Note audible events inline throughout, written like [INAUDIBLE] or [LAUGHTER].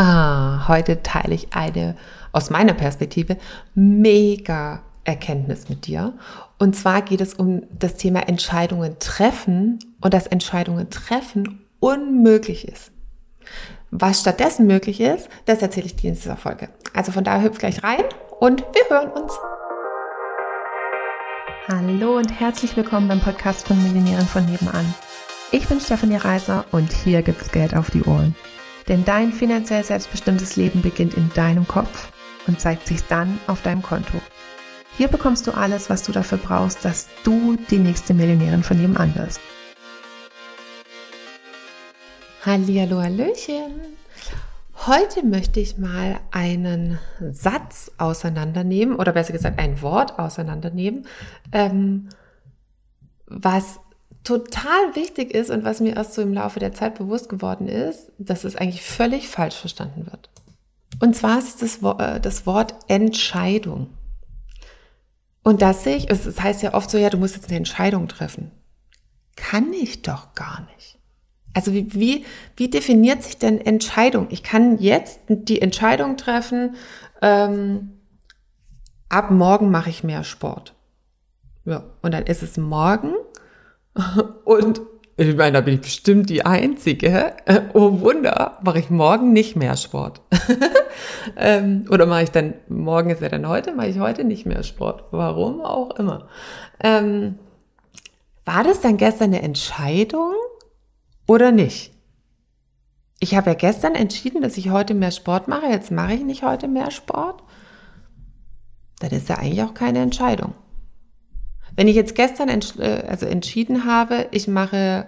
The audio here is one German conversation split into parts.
Ha, heute teile ich eine aus meiner Perspektive mega Erkenntnis mit dir. Und zwar geht es um das Thema Entscheidungen treffen und dass Entscheidungen treffen unmöglich ist. Was stattdessen möglich ist, das erzähle ich dir in dieser Folge. Also von daher hüpf gleich rein und wir hören uns. Hallo und herzlich willkommen beim Podcast von Millionären von nebenan. Ich bin Stefanie Reiser und hier gibt's Geld auf die Ohren. Denn dein finanziell selbstbestimmtes Leben beginnt in deinem Kopf und zeigt sich dann auf deinem Konto. Hier bekommst du alles, was du dafür brauchst, dass du die nächste Millionärin von nebenan wirst. Hallihallo, Hallöchen. Heute möchte ich mal einen Satz auseinandernehmen oder besser gesagt ein Wort auseinandernehmen, ähm, was total wichtig ist und was mir erst so im Laufe der Zeit bewusst geworden ist, dass es eigentlich völlig falsch verstanden wird. Und zwar ist das, äh, das Wort Entscheidung. Und das sehe ich, es heißt ja oft so, ja, du musst jetzt eine Entscheidung treffen. Kann ich doch gar nicht. Also wie, wie, wie definiert sich denn Entscheidung? Ich kann jetzt die Entscheidung treffen, ähm, ab morgen mache ich mehr Sport. Ja, und dann ist es morgen und ich meine, da bin ich bestimmt die Einzige. Oh Wunder, mache ich morgen nicht mehr Sport. [LAUGHS] ähm, oder mache ich dann, morgen ist ja dann heute, mache ich heute nicht mehr Sport. Warum auch immer. Ähm, war das dann gestern eine Entscheidung oder nicht? Ich habe ja gestern entschieden, dass ich heute mehr Sport mache. Jetzt mache ich nicht heute mehr Sport. Das ist ja eigentlich auch keine Entscheidung. Wenn ich jetzt gestern ents äh, also entschieden habe, ich mache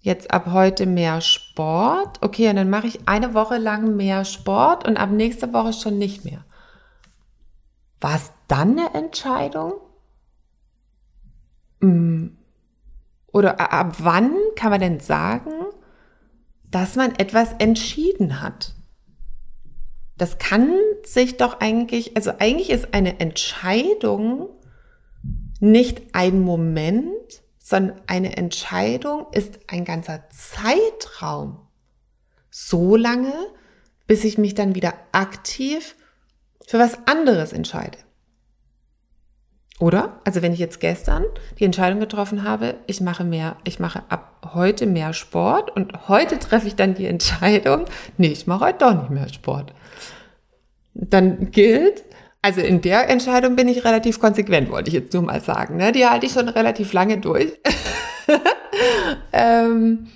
jetzt ab heute mehr Sport, okay, und dann mache ich eine Woche lang mehr Sport und ab nächster Woche schon nicht mehr. War es dann eine Entscheidung? Hm. Oder ab wann kann man denn sagen, dass man etwas entschieden hat? Das kann sich doch eigentlich, also eigentlich ist eine Entscheidung nicht ein Moment, sondern eine Entscheidung ist ein ganzer Zeitraum. So lange, bis ich mich dann wieder aktiv für was anderes entscheide. Oder? Also wenn ich jetzt gestern die Entscheidung getroffen habe, ich mache mehr, ich mache ab heute mehr Sport und heute treffe ich dann die Entscheidung, nee, ich mache heute doch nicht mehr Sport. Dann gilt, also in der Entscheidung bin ich relativ konsequent, wollte ich jetzt nur mal sagen. Ne? Die halte ich schon relativ lange durch. [LAUGHS] ähm,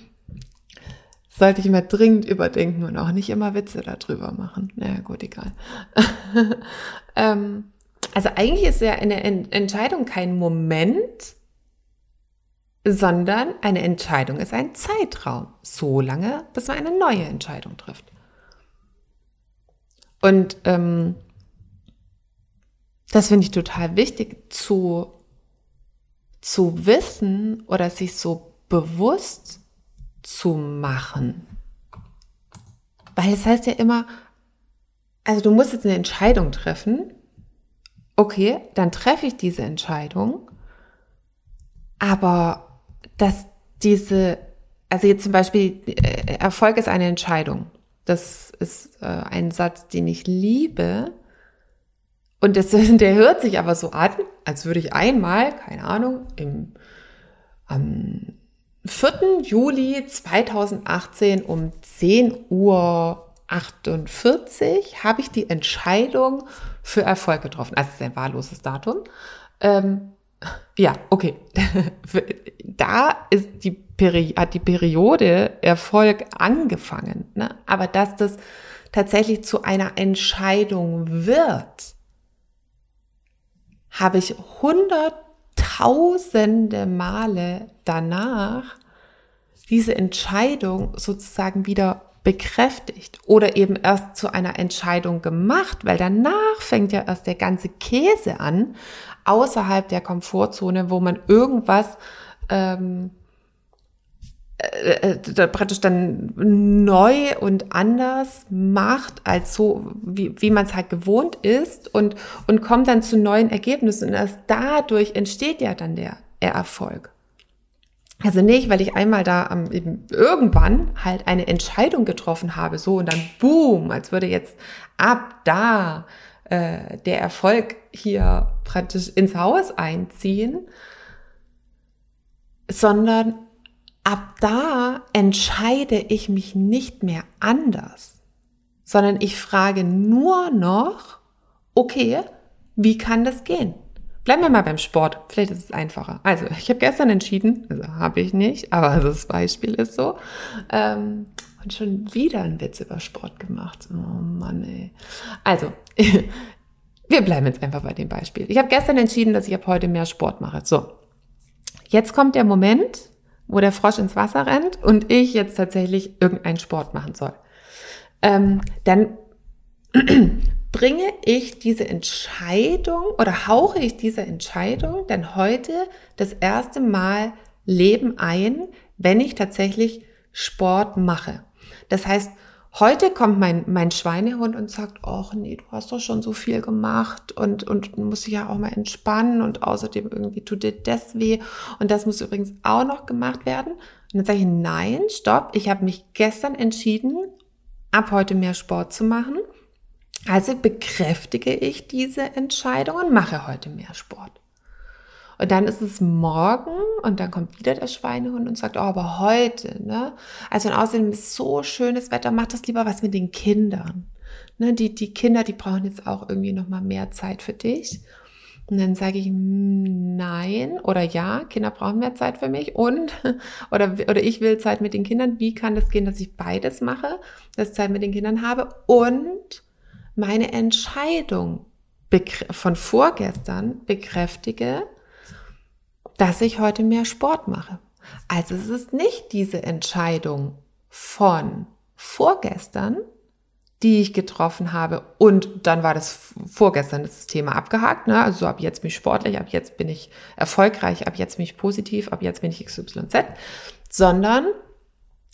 sollte ich mal dringend überdenken und auch nicht immer Witze darüber machen. Naja, gut, egal. [LAUGHS] ähm, also eigentlich ist ja eine Entscheidung kein Moment, sondern eine Entscheidung ist ein Zeitraum. So lange, bis man eine neue Entscheidung trifft. Und ähm, das finde ich total wichtig zu, zu wissen oder sich so bewusst zu machen. Weil es heißt ja immer, also du musst jetzt eine Entscheidung treffen. Okay, dann treffe ich diese Entscheidung. Aber dass diese, also jetzt zum Beispiel, äh, Erfolg ist eine Entscheidung. Das ist äh, ein Satz, den ich liebe, und das, [LAUGHS] der hört sich aber so an, als würde ich einmal, keine Ahnung, im, am 4. Juli 2018 um 10 Uhr 48 habe ich die Entscheidung für Erfolg getroffen. Also ist ein wahlloses Datum. Ähm, ja, okay. [LAUGHS] da ist die Peri hat die Periode Erfolg angefangen. Ne? Aber dass das tatsächlich zu einer Entscheidung wird, habe ich hunderttausende Male danach diese Entscheidung sozusagen wieder bekräftigt oder eben erst zu einer Entscheidung gemacht, weil danach fängt ja erst der ganze Käse an, außerhalb der Komfortzone, wo man irgendwas ähm, äh, äh praktisch dann neu und anders macht als so, wie, wie man es halt gewohnt ist und, und kommt dann zu neuen Ergebnissen. Und erst dadurch entsteht ja dann der, der Erfolg. Also nicht, weil ich einmal da ähm, eben irgendwann halt eine Entscheidung getroffen habe, so und dann boom, als würde jetzt ab da äh, der Erfolg hier praktisch ins Haus einziehen, sondern ab da entscheide ich mich nicht mehr anders, sondern ich frage nur noch, okay, wie kann das gehen? Bleiben wir mal beim Sport. Vielleicht ist es einfacher. Also, ich habe gestern entschieden, also habe ich nicht, aber das Beispiel ist so. Ähm, und schon wieder einen Witz über Sport gemacht. Oh Mann, ey. Also, [LAUGHS] wir bleiben jetzt einfach bei dem Beispiel. Ich habe gestern entschieden, dass ich ab heute mehr Sport mache. So. Jetzt kommt der Moment, wo der Frosch ins Wasser rennt und ich jetzt tatsächlich irgendeinen Sport machen soll. Ähm, dann [CLEARS THROAT] bringe ich diese Entscheidung oder hauche ich diese Entscheidung denn heute das erste Mal Leben ein, wenn ich tatsächlich Sport mache. Das heißt, heute kommt mein, mein Schweinehund und sagt, ach nee, du hast doch schon so viel gemacht und, und muss dich ja auch mal entspannen und außerdem irgendwie tut dir das weh und das muss übrigens auch noch gemacht werden. Und dann sage ich, nein, stopp, ich habe mich gestern entschieden, ab heute mehr Sport zu machen also bekräftige ich diese Entscheidung und mache heute mehr Sport. Und dann ist es morgen und dann kommt wieder der Schweinehund und sagt, oh, aber heute, ne? Also und außerdem ist so schönes Wetter, mach das lieber was mit den Kindern. Ne? Die, die Kinder, die brauchen jetzt auch irgendwie nochmal mehr Zeit für dich. Und dann sage ich hm, nein oder ja, Kinder brauchen mehr Zeit für mich und [LAUGHS] oder, oder ich will Zeit mit den Kindern. Wie kann das gehen, dass ich beides mache, dass ich Zeit mit den Kindern habe und meine Entscheidung von vorgestern bekräftige, dass ich heute mehr Sport mache. Also es ist nicht diese Entscheidung von vorgestern, die ich getroffen habe und dann war das vorgestern das Thema abgehakt, ne? also ab jetzt bin ich sportlich, ab jetzt bin ich erfolgreich, ab jetzt bin ich positiv, ab jetzt bin ich XYZ, sondern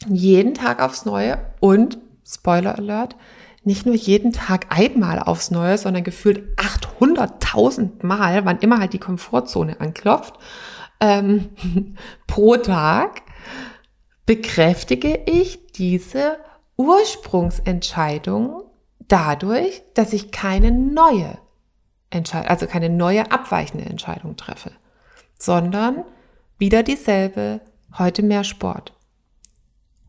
jeden Tag aufs Neue und Spoiler Alert, nicht nur jeden Tag einmal aufs Neue, sondern gefühlt 800.000 Mal, wann immer halt die Komfortzone anklopft, ähm, [LAUGHS] pro Tag, bekräftige ich diese Ursprungsentscheidung dadurch, dass ich keine neue Entscheidung, also keine neue abweichende Entscheidung treffe, sondern wieder dieselbe, heute mehr Sport,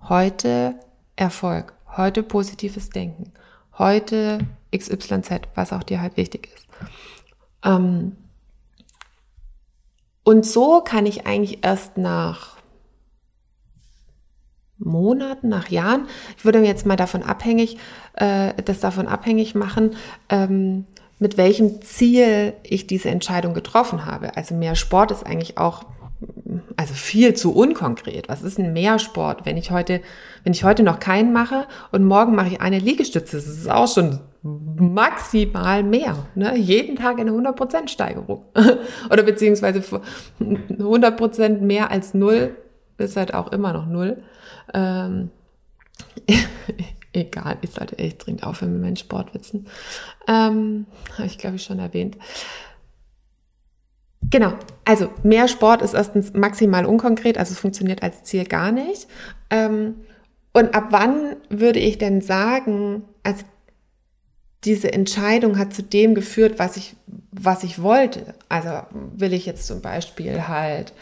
heute Erfolg, heute positives Denken, heute XYZ, was auch dir halt wichtig ist. Ähm, und so kann ich eigentlich erst nach Monaten, nach Jahren, ich würde mir jetzt mal davon abhängig, äh, das davon abhängig machen, ähm, mit welchem Ziel ich diese Entscheidung getroffen habe. Also mehr Sport ist eigentlich auch also viel zu unkonkret. Was ist ein Mehrsport? Wenn ich heute, wenn ich heute noch keinen mache und morgen mache ich eine Liegestütze, das ist auch schon maximal mehr. Ne? Jeden Tag eine 100% Steigerung. [LAUGHS] Oder beziehungsweise 100% mehr als null ist halt auch immer noch null. Ähm, [LAUGHS] egal, ich sollte echt dringend aufhören mit meinen Sportwitzen. Ähm, Habe ich, glaube ich, schon erwähnt. Genau, also mehr Sport ist erstens maximal unkonkret, also es funktioniert als Ziel gar nicht. Ähm, und ab wann würde ich denn sagen, also diese Entscheidung hat zu dem geführt, was ich, was ich wollte. Also will ich jetzt zum Beispiel halt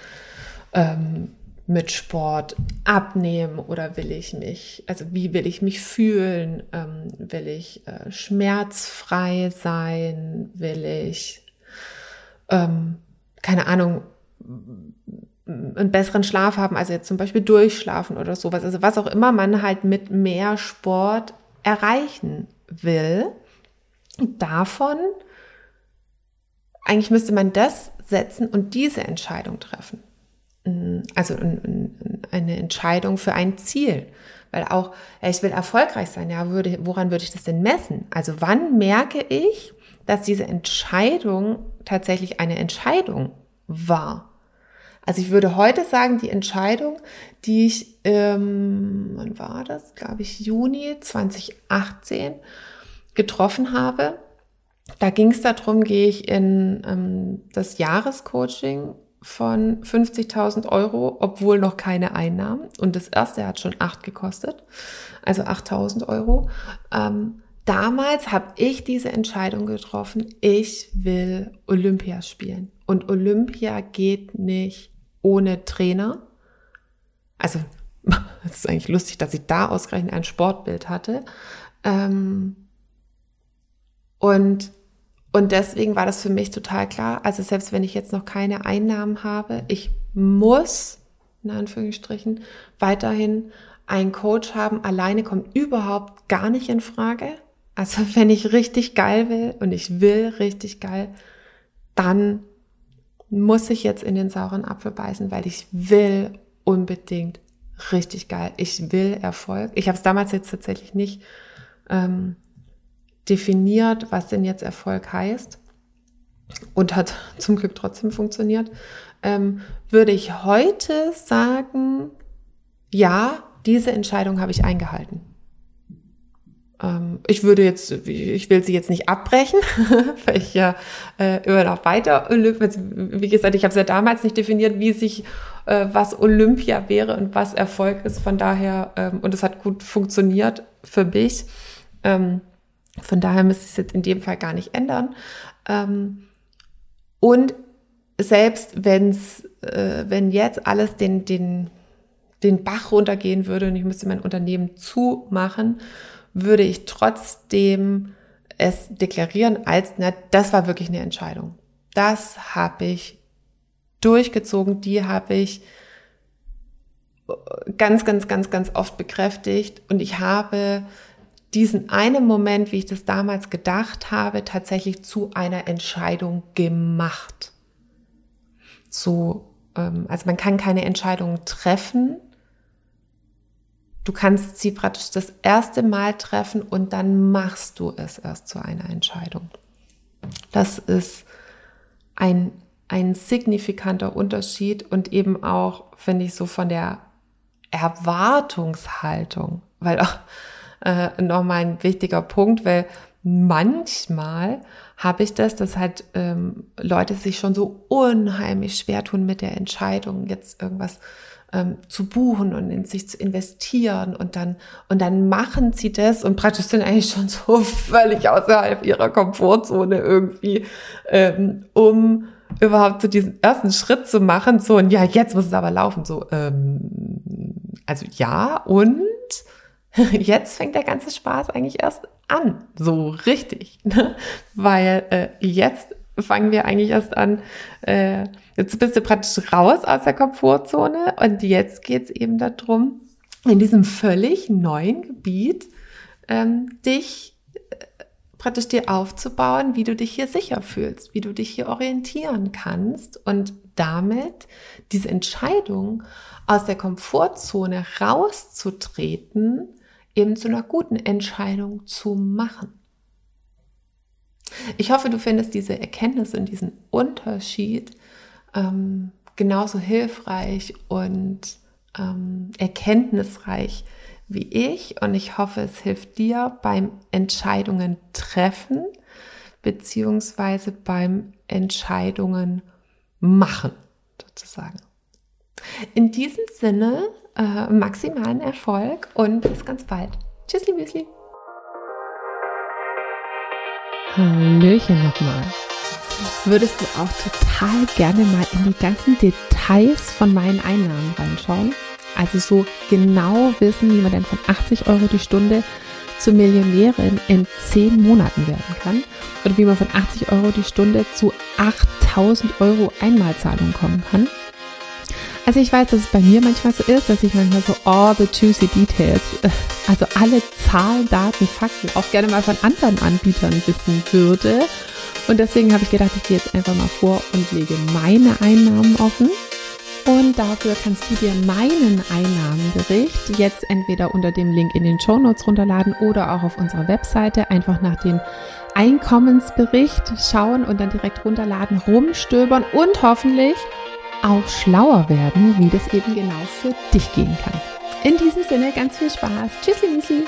ähm, mit Sport abnehmen oder will ich mich, also wie will ich mich fühlen? Ähm, will ich äh, schmerzfrei sein? Will ich ähm, keine Ahnung, einen besseren Schlaf haben, also jetzt zum Beispiel durchschlafen oder sowas, also was auch immer man halt mit mehr Sport erreichen will. Davon, eigentlich müsste man das setzen und diese Entscheidung treffen. Also eine Entscheidung für ein Ziel. Weil auch, ich will erfolgreich sein, ja, würde, woran würde ich das denn messen? Also wann merke ich, dass diese Entscheidung tatsächlich eine Entscheidung war. Also ich würde heute sagen, die Entscheidung, die ich, ähm, wann war das? Glaube ich, Juni 2018 getroffen habe. Da ging es darum, gehe ich in ähm, das Jahrescoaching von 50.000 Euro, obwohl noch keine Einnahmen. Und das erste hat schon acht gekostet, also 8.000 Euro. Ähm, damals habe ich diese Entscheidung getroffen, ich will Olympia spielen. Und Olympia geht nicht ohne Trainer. Also, [LAUGHS] es ist eigentlich lustig, dass ich da ausgerechnet ein Sportbild hatte. Ähm, und und deswegen war das für mich total klar. Also selbst wenn ich jetzt noch keine Einnahmen habe, ich muss, in Anführungsstrichen, weiterhin einen Coach haben. Alleine kommt überhaupt gar nicht in Frage. Also [LAUGHS] wenn ich richtig geil will und ich will richtig geil, dann muss ich jetzt in den sauren Apfel beißen, weil ich will unbedingt richtig geil. Ich will Erfolg. Ich habe es damals jetzt tatsächlich nicht ähm, definiert, was denn jetzt Erfolg heißt und hat zum Glück trotzdem funktioniert, ähm, würde ich heute sagen, ja, diese Entscheidung habe ich eingehalten. Ähm, ich würde jetzt, ich will sie jetzt nicht abbrechen, [LAUGHS] weil ich ja äh, immer noch weiter, wie gesagt, ich habe es ja damals nicht definiert, wie sich äh, was Olympia wäre und was Erfolg ist. Von daher, ähm, und es hat gut funktioniert für mich. Ähm, von daher müsste ich es jetzt in dem Fall gar nicht ändern. Ähm, und selbst wenn's, äh, wenn jetzt alles den, den, den Bach runtergehen würde und ich müsste mein Unternehmen zumachen, würde ich trotzdem es deklarieren als, na, das war wirklich eine Entscheidung. Das habe ich durchgezogen, die habe ich ganz, ganz, ganz, ganz oft bekräftigt und ich habe diesen einen Moment, wie ich das damals gedacht habe, tatsächlich zu einer Entscheidung gemacht. So, ähm, also man kann keine Entscheidung treffen. Du kannst sie praktisch das erste Mal treffen und dann machst du es erst zu einer Entscheidung. Das ist ein, ein signifikanter Unterschied und eben auch, finde ich, so von der Erwartungshaltung, weil auch äh, nochmal ein wichtiger Punkt, weil manchmal habe ich das, dass halt ähm, Leute sich schon so unheimlich schwer tun mit der Entscheidung, jetzt irgendwas ähm, zu buchen und in sich zu investieren und dann und dann machen sie das und praktisch sind eigentlich schon so [LAUGHS] völlig außerhalb ihrer Komfortzone irgendwie, ähm, um überhaupt so diesen ersten Schritt zu machen. So und ja, jetzt muss es aber laufen. So, ähm, also ja und [LAUGHS] Jetzt fängt der ganze Spaß eigentlich erst an, so richtig, ne? weil äh, jetzt fangen wir eigentlich erst an, äh, jetzt bist du praktisch raus aus der Komfortzone und jetzt geht's eben darum, in diesem völlig neuen Gebiet ähm, dich äh, praktisch dir aufzubauen, wie du dich hier sicher fühlst, wie du dich hier orientieren kannst und damit diese Entscheidung aus der Komfortzone rauszutreten, eben zu einer guten Entscheidung zu machen. Ich hoffe, du findest diese Erkenntnis und diesen Unterschied ähm, genauso hilfreich und ähm, erkenntnisreich wie ich. Und ich hoffe, es hilft dir beim Entscheidungen treffen beziehungsweise beim Entscheidungen machen, sozusagen. In diesem Sinne äh, maximalen Erfolg und bis ganz bald. Tschüssli, Müsli. Hallöchen nochmal. Würdest du auch total gerne mal in die ganzen Details von meinen Einnahmen reinschauen? Also so genau wissen, wie man denn von 80 Euro die Stunde zur Millionärin in 10 Monaten werden kann oder wie man von 80 Euro die Stunde zu 8000 Euro Einmalzahlung kommen kann. Also ich weiß, dass es bei mir manchmal so ist, dass ich manchmal so all the juicy details, [LAUGHS] also alle Zahlen, Daten, Fakten auch gerne mal von anderen Anbietern wissen würde. Und deswegen habe ich gedacht, ich gehe jetzt einfach mal vor und lege meine Einnahmen offen. Und dafür kannst du dir meinen Einnahmenbericht jetzt entweder unter dem Link in den Show Notes runterladen oder auch auf unserer Webseite einfach nach dem Einkommensbericht schauen und dann direkt runterladen, rumstöbern und hoffentlich auch schlauer werden, wie das eben genau für dich gehen kann. In diesem Sinne ganz viel Spaß. Tschüssli, Müsli.